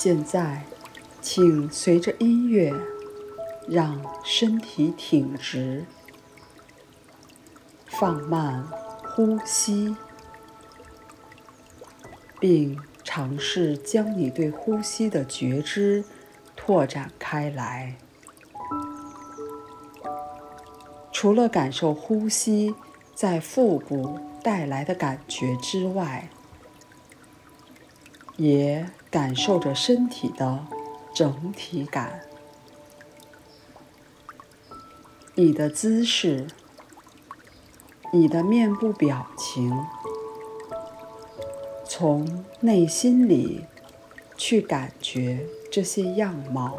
现在，请随着音乐，让身体挺直，放慢呼吸，并尝试将你对呼吸的觉知拓展开来。除了感受呼吸在腹部带来的感觉之外，也感受着身体的整体感，你的姿势，你的面部表情，从内心里去感觉这些样貌。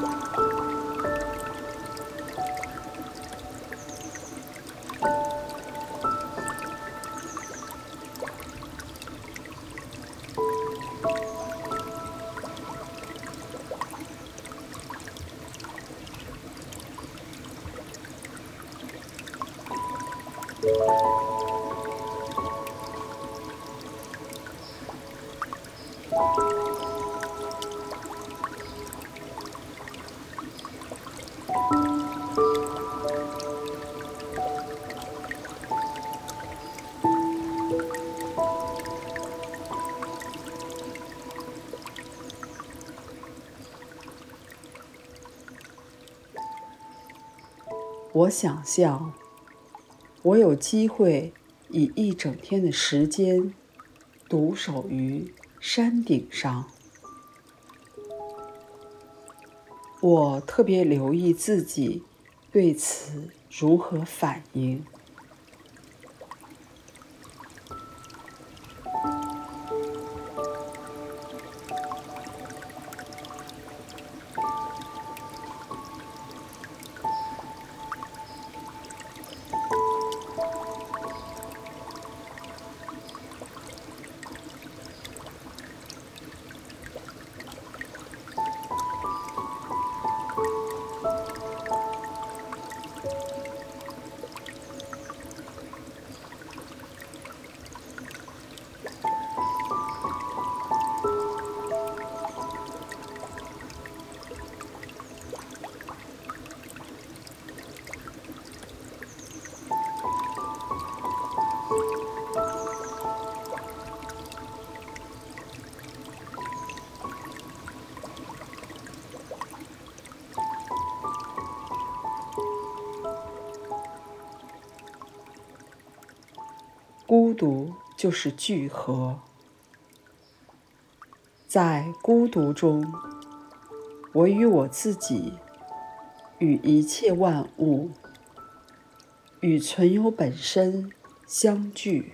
我想象，我有机会以一整天的时间独守于山顶上。我特别留意自己对此如何反应。孤独就是聚合，在孤独中，我与我自己，与一切万物，与存有本身相聚。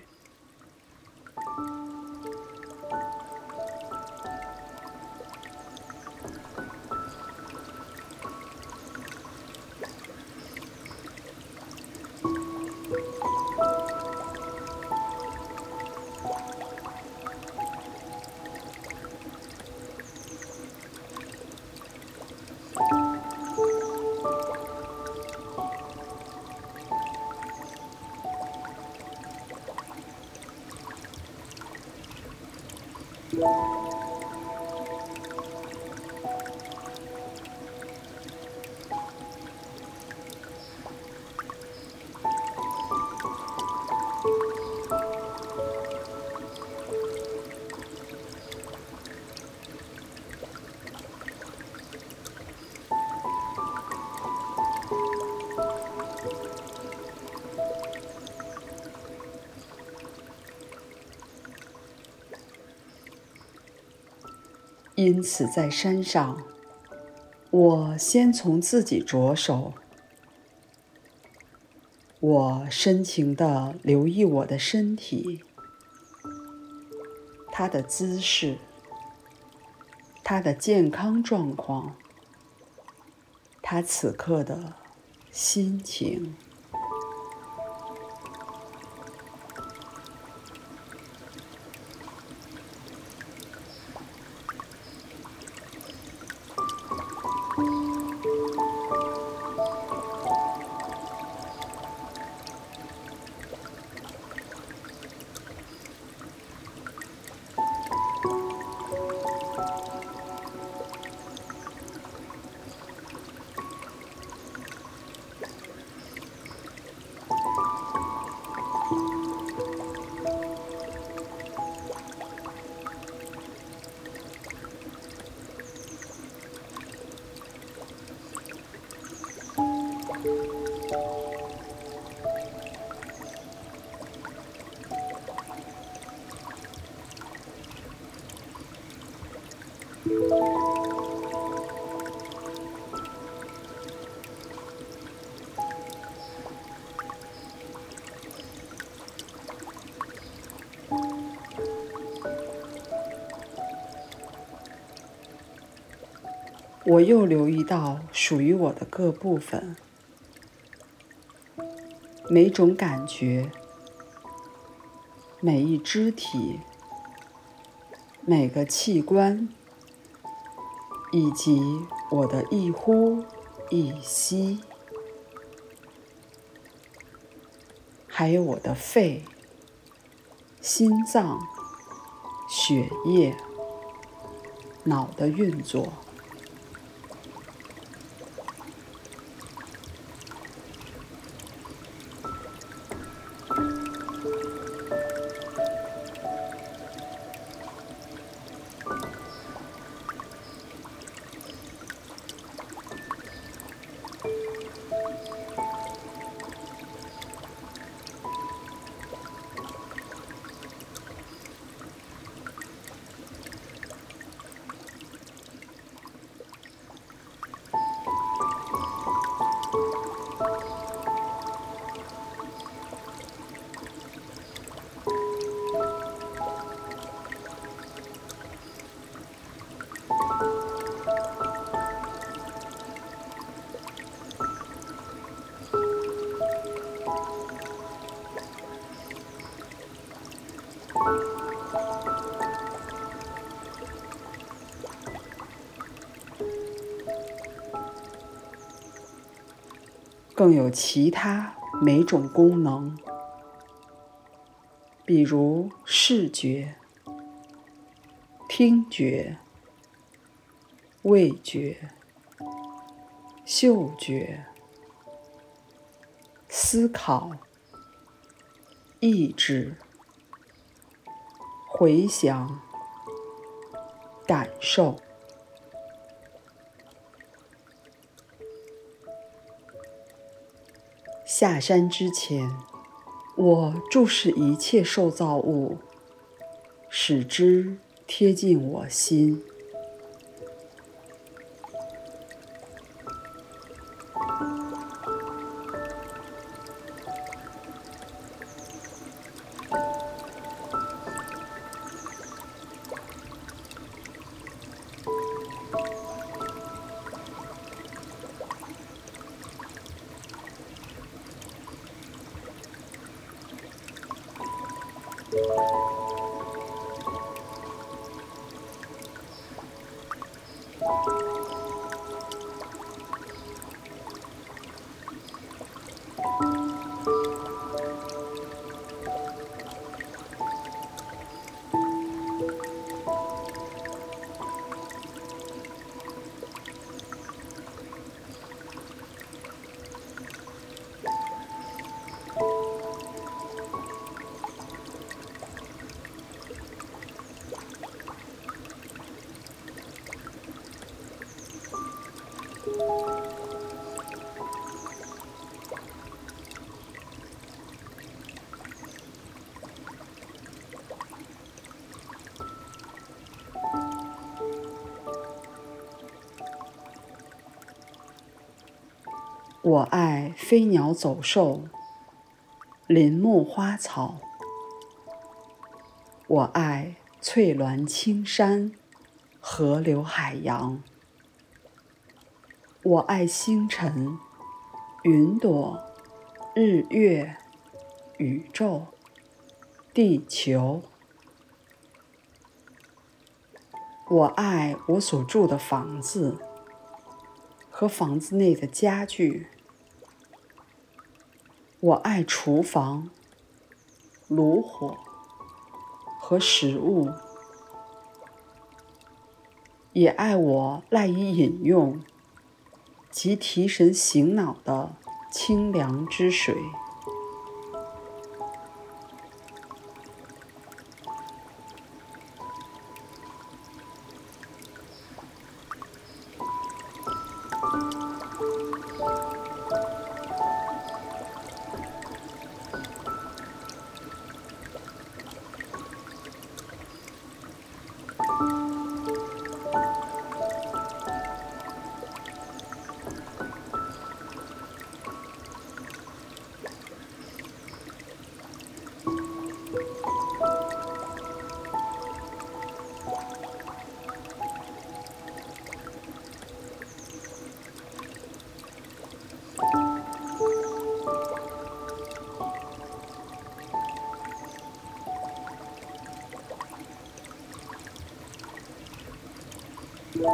因此，在山上，我先从自己着手。我深情地留意我的身体，它的姿势，它的健康状况，它此刻的心情。我又留意到属于我的各部分，每种感觉，每一肢体，每个器官，以及我的一呼一吸，还有我的肺、心脏、血液、脑的运作。更有其他每种功能，比如视觉、听觉、味觉、嗅觉、思考、意志、回想、感受。下山之前，我注视一切受造物，使之贴近我心。Música 我爱飞鸟走兽、林木花草。我爱翠峦青山、河流海洋。我爱星辰、云朵、日月、宇宙、地球。我爱我所住的房子和房子内的家具。我爱厨房、炉火和食物，也爱我赖以饮用及提神醒脑的清凉之水。我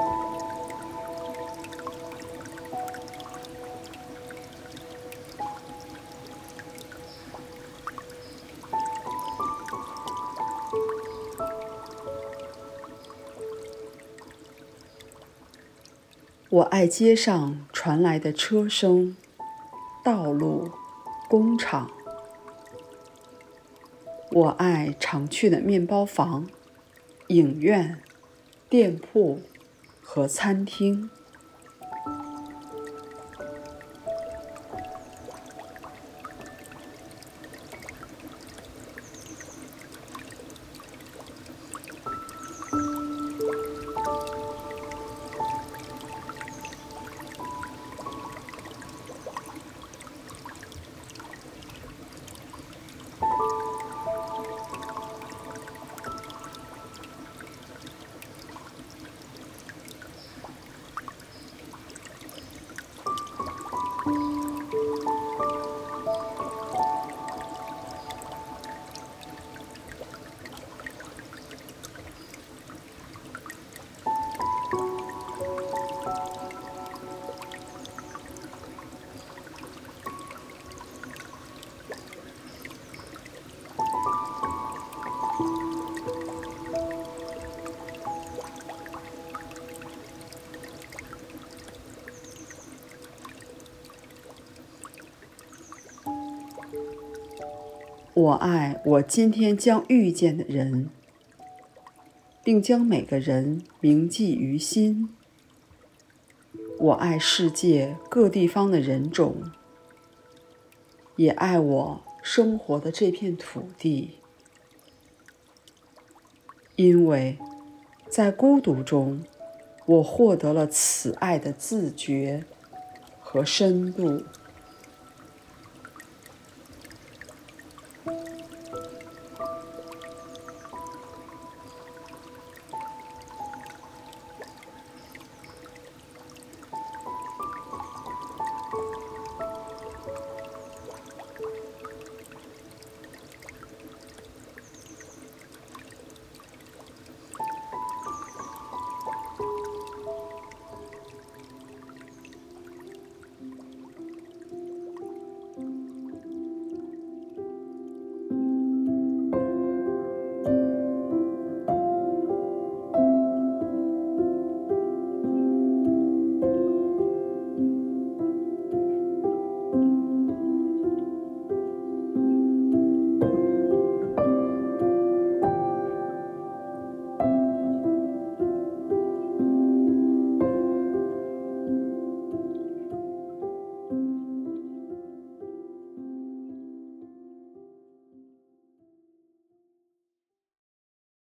爱街上传来的车声、道路、工厂。我爱常去的面包房、影院、店铺和餐厅。我爱我今天将遇见的人，并将每个人铭记于心。我爱世界各地方的人种，也爱我生活的这片土地，因为在孤独中，我获得了此爱的自觉和深度。